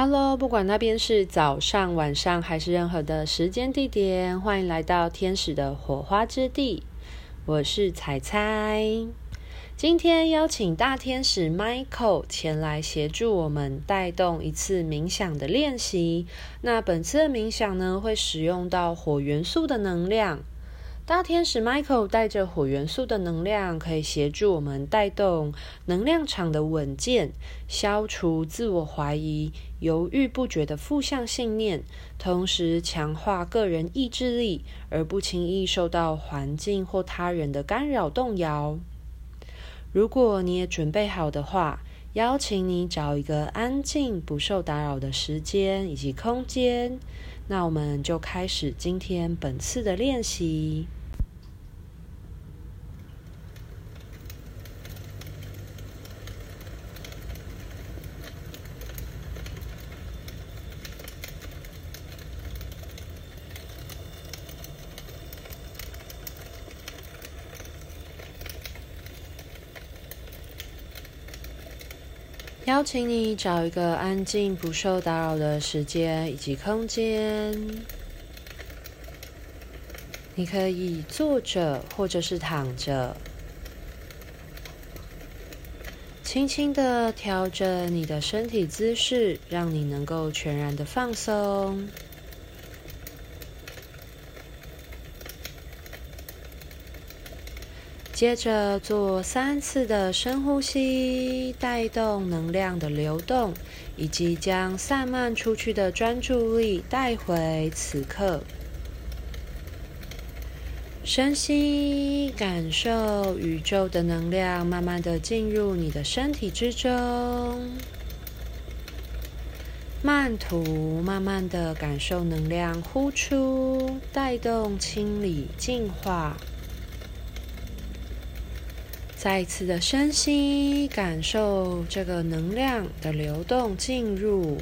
Hello，不管那边是早上、晚上还是任何的时间地点，欢迎来到天使的火花之地。我是彩彩，今天邀请大天使 Michael 前来协助我们带动一次冥想的练习。那本次的冥想呢，会使用到火元素的能量。大天使 Michael 带着火元素的能量，可以协助我们带动能量场的稳健，消除自我怀疑、犹豫不决的负向信念，同时强化个人意志力，而不轻易受到环境或他人的干扰动摇。如果你也准备好的话，邀请你找一个安静、不受打扰的时间以及空间，那我们就开始今天本次的练习。邀请你找一个安静、不受打扰的时间以及空间。你可以坐着或者是躺着，轻轻的调整你的身体姿势，让你能够全然的放松。接着做三次的深呼吸，带动能量的流动，以及将散漫出去的专注力带回此刻。深吸，感受宇宙的能量慢慢的进入你的身体之中。慢吐，慢慢的感受能量呼出，带动清理净化。再一次的深吸，感受这个能量的流动进入，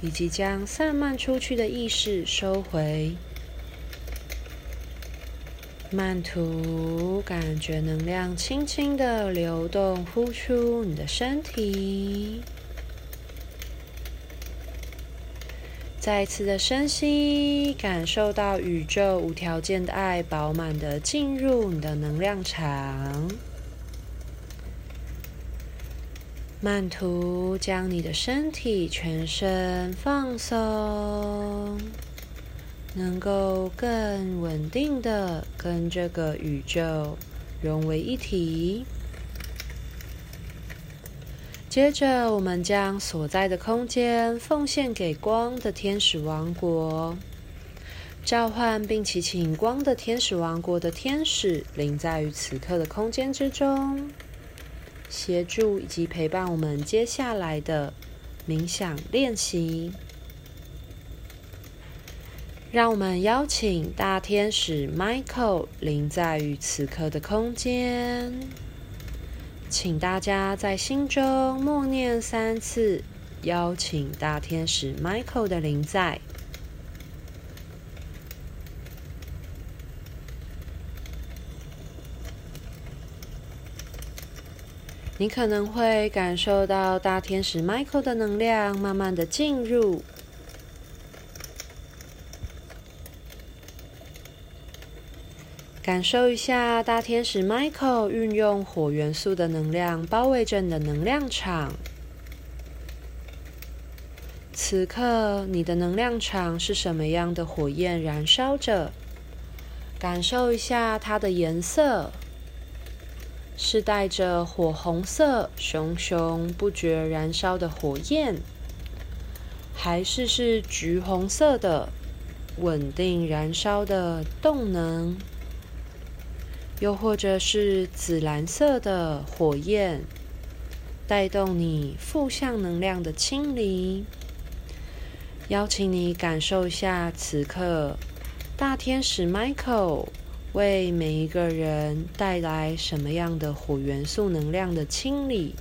以及将散漫出去的意识收回。慢吐，感觉能量轻轻的流动，呼出你的身体。再次的深吸，感受到宇宙无条件的爱饱满的进入你的能量场。慢图，将你的身体全身放松，能够更稳定的跟这个宇宙融为一体。接着，我们将所在的空间奉献给光的天使王国，召唤并祈请光的天使王国的天使临在于此刻的空间之中。协助以及陪伴我们接下来的冥想练习。让我们邀请大天使 Michael 临在于此刻的空间，请大家在心中默念三次，邀请大天使 Michael 的临在。你可能会感受到大天使 Michael 的能量慢慢的进入，感受一下大天使 Michael 运用火元素的能量包围着你的能量场。此刻你的能量场是什么样的火焰燃烧着？感受一下它的颜色。是带着火红色、熊熊不绝燃烧的火焰，还是是橘红色的稳定燃烧的动能？又或者是紫蓝色的火焰，带动你负向能量的清理？邀请你感受一下此刻，大天使 Michael。为每一个人带来什么样的火元素能量的清理、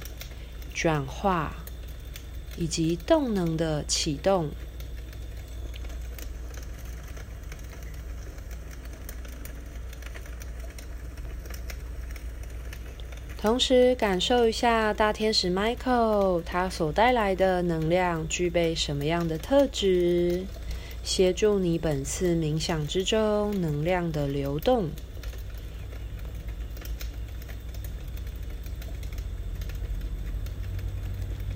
转化，以及动能的启动。同时感受一下大天使 Michael 他所带来的能量具备什么样的特质，协助你本次冥想之中能量的流动。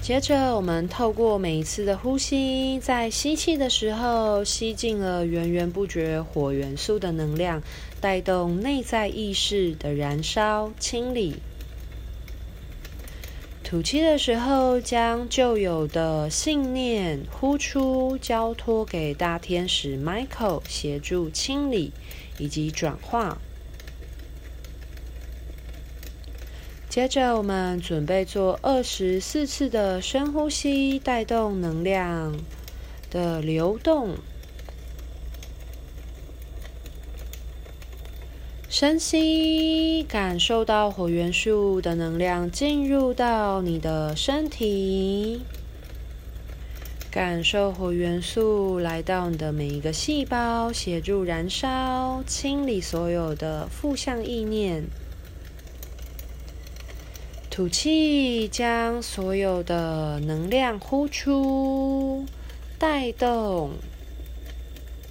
接着，我们透过每一次的呼吸，在吸气的时候吸进了源源不绝火元素的能量，带动内在意识的燃烧清理。吐气的时候，将旧有的信念呼出，交托给大天使 Michael 协助清理以及转化。接着，我们准备做二十四次的深呼吸，带动能量的流动。深吸，感受到火元素的能量进入到你的身体，感受火元素来到你的每一个细胞，协助燃烧、清理所有的负向意念。吐气，将所有的能量呼出，带动，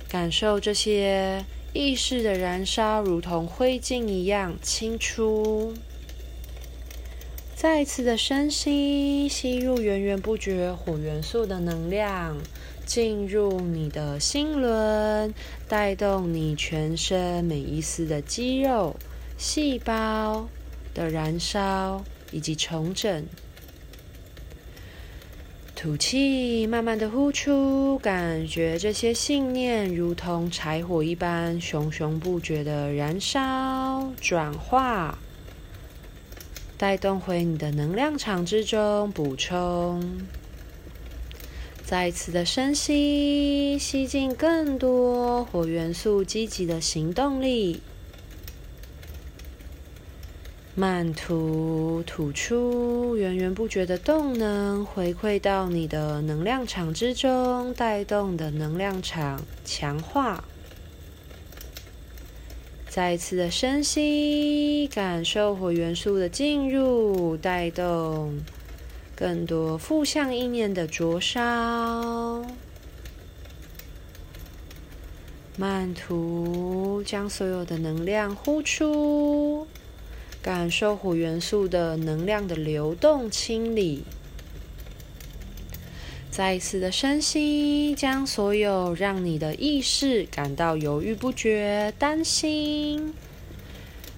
感受这些。意识的燃烧如同灰烬一样清出。再一次的深吸，吸入源源不绝火元素的能量，进入你的心轮，带动你全身每一丝的肌肉、细胞的燃烧以及重整。吐气，慢慢的呼出，感觉这些信念如同柴火一般，熊熊不绝的燃烧、转化，带动回你的能量场之中，补充。再次的深吸，吸进更多火元素积极的行动力。慢吐，吐出源源不绝的动能，回馈到你的能量场之中，带动的能量场强化。再一次的深吸，感受火元素的进入，带动更多负向意念的灼烧。慢吐，将所有的能量呼出。感受火元素的能量的流动清理，再一次的深吸，将所有让你的意识感到犹豫不决、担心，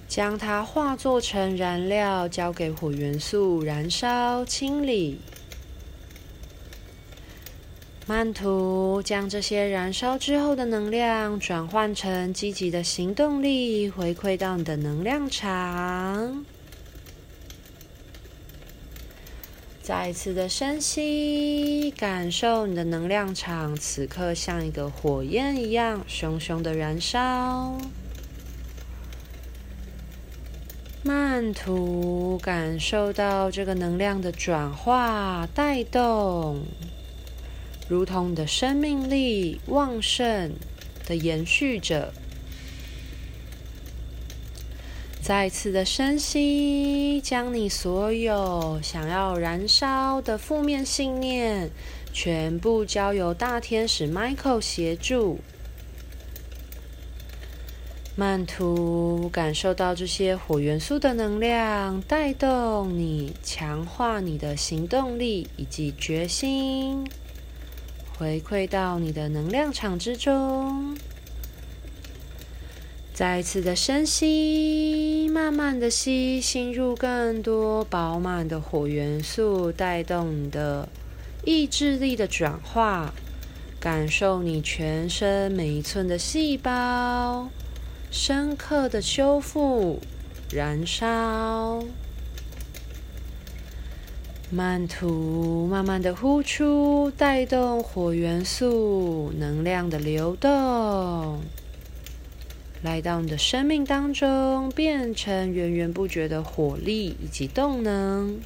将它化作成燃料，交给火元素燃烧清理。慢图，将这些燃烧之后的能量转换成积极的行动力，回馈到你的能量场。再一次的深吸，感受你的能量场此刻像一个火焰一样，熊熊的燃烧。慢吐，感受到这个能量的转化带动。如同你的生命力旺盛的延续着，再次的深吸，将你所有想要燃烧的负面信念，全部交由大天使 Michael 协助。曼图，感受到这些火元素的能量，带动你强化你的行动力以及决心。回馈到你的能量场之中，再次的深吸，慢慢的吸，吸入更多饱满的火元素，带动你的意志力的转化，感受你全身每一寸的细胞深刻的修复、燃烧。慢吐，慢慢的呼出，带动火元素能量的流动，来到你的生命当中，变成源源不绝的火力以及动能。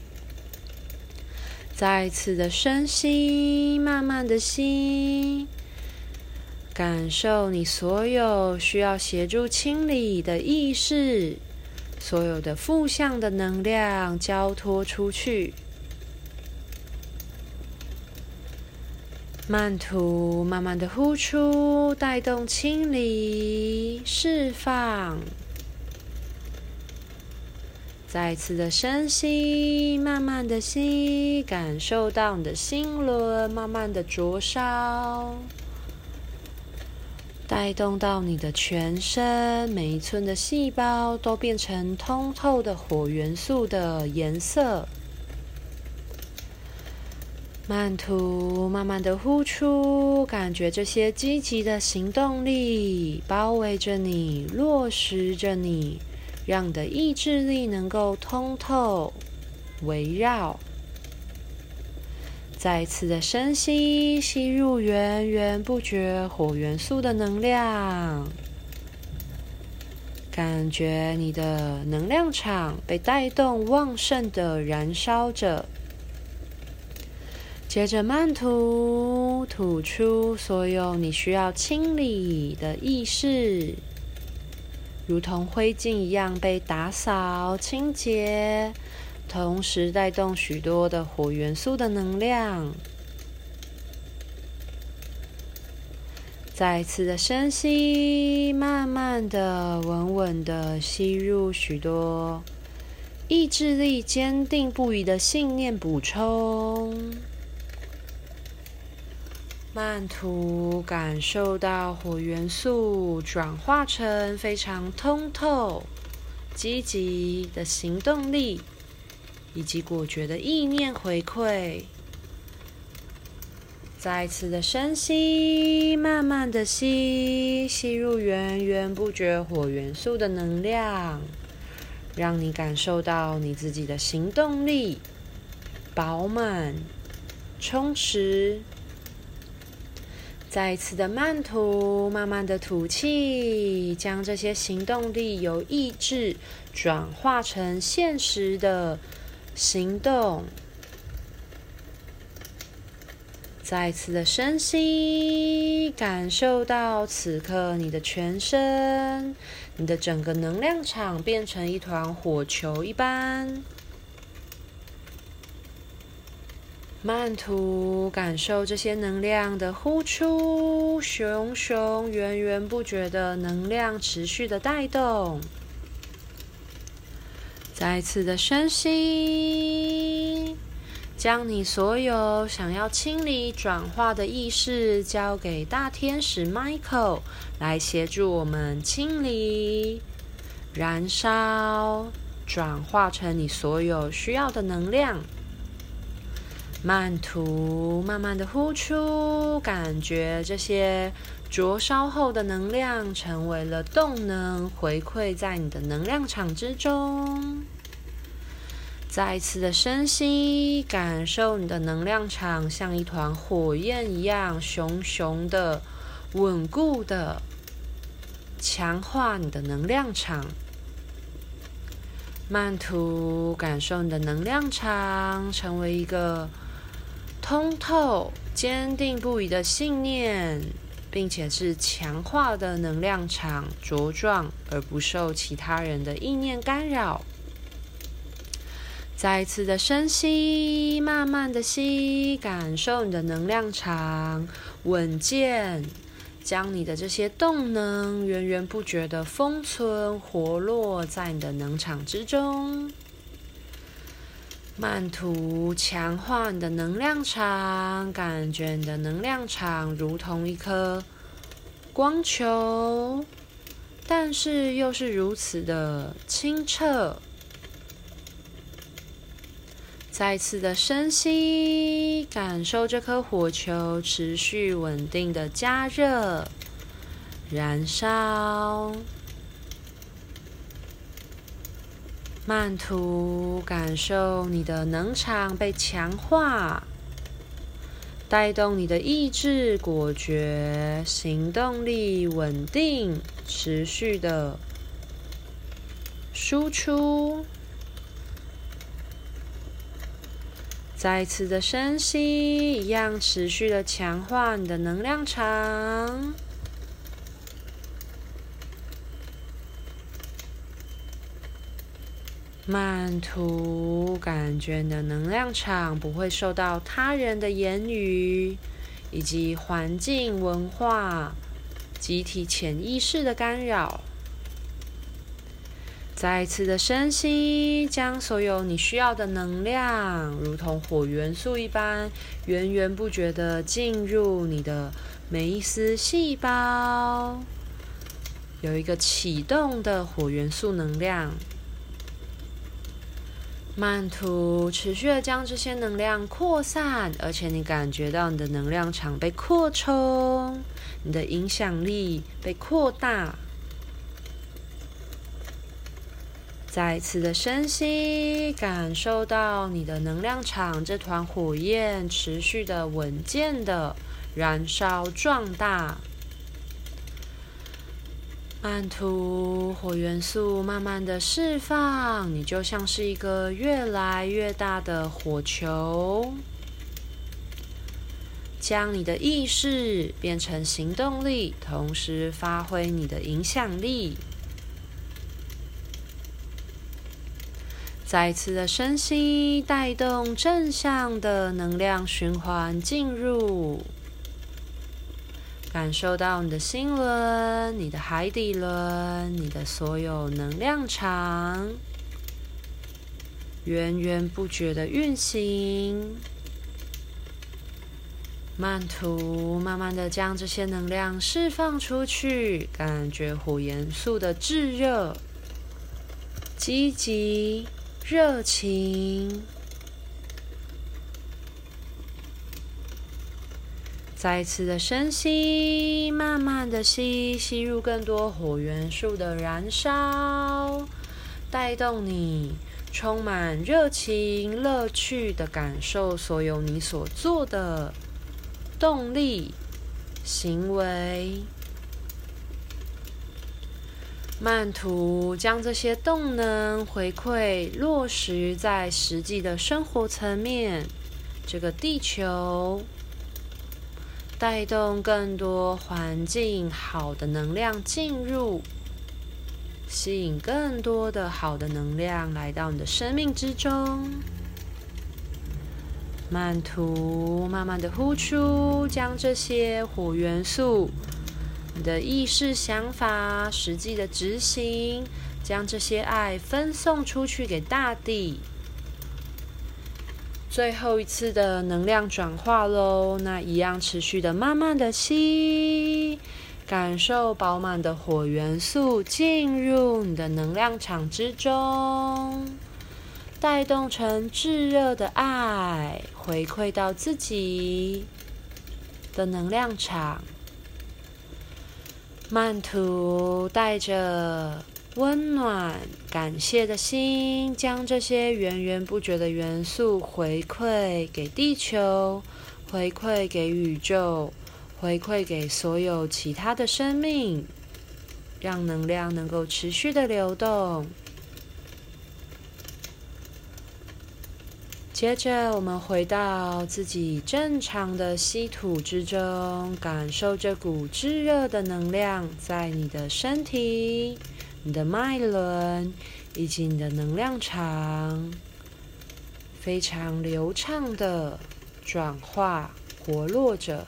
再次的深吸，慢慢的吸，感受你所有需要协助清理的意识，所有的负向的能量交托出去。慢吐，慢慢的呼出，带动清理、释放。再次的深吸，慢慢的吸，感受到你的心轮慢慢的灼烧，带动到你的全身，每一寸的细胞都变成通透的火元素的颜色。慢吐，慢慢的呼出，感觉这些积极的行动力包围着你，落实着你。让你的意志力能够通透、围绕。再次的深吸，吸入源源不绝火元素的能量，感觉你的能量场被带动，旺盛的燃烧着。接着慢吐，吐出所有你需要清理的意识。如同灰烬一样被打扫清洁，同时带动许多的火元素的能量。再次的深吸，慢慢的、稳稳的吸入许多意志力坚定不移的信念补充。慢吐，感受到火元素转化成非常通透、积极的行动力，以及果决的意念回馈。再次的深吸，慢慢的吸，吸入源源不绝火元素的能量，让你感受到你自己的行动力饱满、充实。再一次的慢吐，慢慢的吐气，将这些行动力由意志转化成现实的行动。再一次的深吸，感受到此刻你的全身，你的整个能量场变成一团火球一般。慢吐，感受这些能量的呼出，熊熊源源不绝的能量持续的带动。再次的深吸，将你所有想要清理转化的意识交给大天使 Michael 来协助我们清理、燃烧、转化成你所有需要的能量。慢吐，慢慢的呼出，感觉这些灼烧后的能量成为了动能，回馈在你的能量场之中。再次的深吸，感受你的能量场像一团火焰一样，熊熊的、稳固的，强化你的能量场。慢吐，感受你的能量场成为一个。通透、坚定不移的信念，并且是强化的能量场茁壮，而不受其他人的意念干扰。再次的深吸，慢慢的吸，感受你的能量场稳健，将你的这些动能源源不绝的封存活络在你的能场之中。慢吐，强化你的能量场，感觉你的能量场如同一颗光球，但是又是如此的清澈。再次的深吸，感受这颗火球持续稳定的加热、燃烧。慢吐，感受你的能场被强化，带动你的意志果决，行动力稳定，持续的输出。再次的深吸，一样持续的强化你的能量场。慢图，感觉你的能量场不会受到他人的言语以及环境、文化、集体潜意识的干扰。再次的深吸，将所有你需要的能量，如同火元素一般，源源不绝的进入你的每一丝细胞，有一个启动的火元素能量。慢吐，持续的将这些能量扩散，而且你感觉到你的能量场被扩充，你的影响力被扩大。再次的深吸，感受到你的能量场这团火焰持续的稳健的燃烧壮大。慢吐，火元素慢慢的释放，你就像是一个越来越大的火球，将你的意识变成行动力，同时发挥你的影响力。再次的深吸，带动正向的能量循环进入，感受到你的心轮、你的海底轮、你的所有能量场源源不绝的运行。慢图，慢慢的将这些能量释放出去，感觉火元素的炙热、积极。热情，再次的深吸，慢慢的吸，吸入更多火元素的燃烧，带动你充满热情、乐趣的感受所有你所做的动力行为。慢图，将这些动能回馈落实在实际的生活层面，这个地球，带动更多环境好的能量进入，吸引更多的好的能量来到你的生命之中。慢吐，慢慢的呼出，将这些火元素。你的意识、想法、实际的执行，将这些爱分送出去给大地。最后一次的能量转化喽，那一样持续的，慢慢的吸，感受饱满的火元素进入你的能量场之中，带动成炙热的爱，回馈到自己的能量场。慢吐，带着温暖、感谢的心，将这些源源不绝的元素回馈给地球，回馈给宇宙，回馈给所有其他的生命，让能量能够持续的流动。接着，我们回到自己正常的吸吐之中，感受这股炙热的能量在你的身体、你的脉轮以及你的能量场非常流畅的转化、活络着。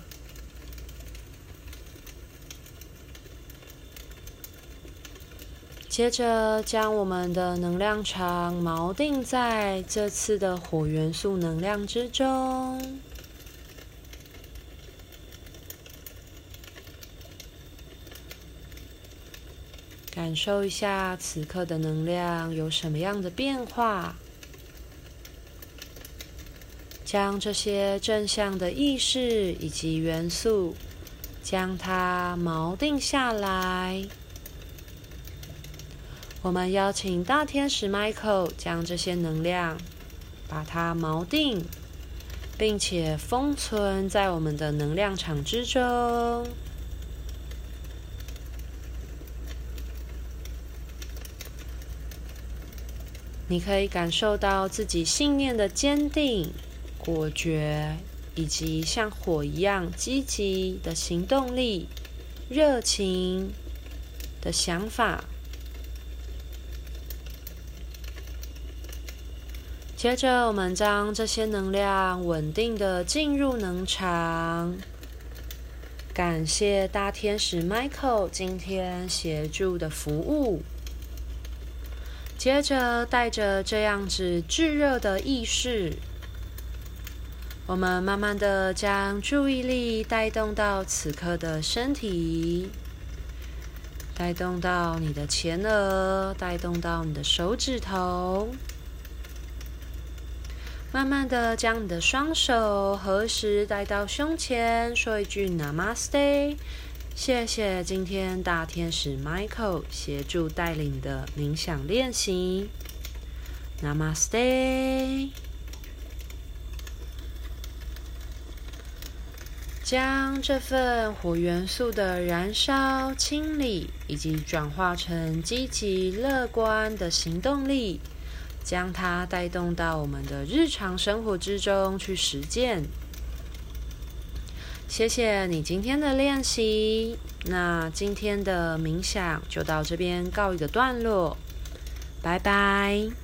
接着，将我们的能量场锚定在这次的火元素能量之中，感受一下此刻的能量有什么样的变化。将这些正向的意识以及元素，将它锚定下来。我们邀请大天使 Michael 将这些能量，把它锚定，并且封存在我们的能量场之中。你可以感受到自己信念的坚定、果决，以及像火一样积极的行动力、热情的想法。接着，我们将这些能量稳定的进入能场。感谢大天使 Michael 今天协助的服务。接着，带着这样子炙热的意识，我们慢慢的将注意力带动到此刻的身体，带动到你的前额，带动到你的手指头。慢慢的将你的双手合十带到胸前，说一句 Namaste，谢谢今天大天使 Michael 协助带领的冥想练习，Namaste。将这份火元素的燃烧、清理以及转化成积极乐观的行动力。将它带动到我们的日常生活之中去实践。谢谢你今天的练习，那今天的冥想就到这边告一个段落，拜拜。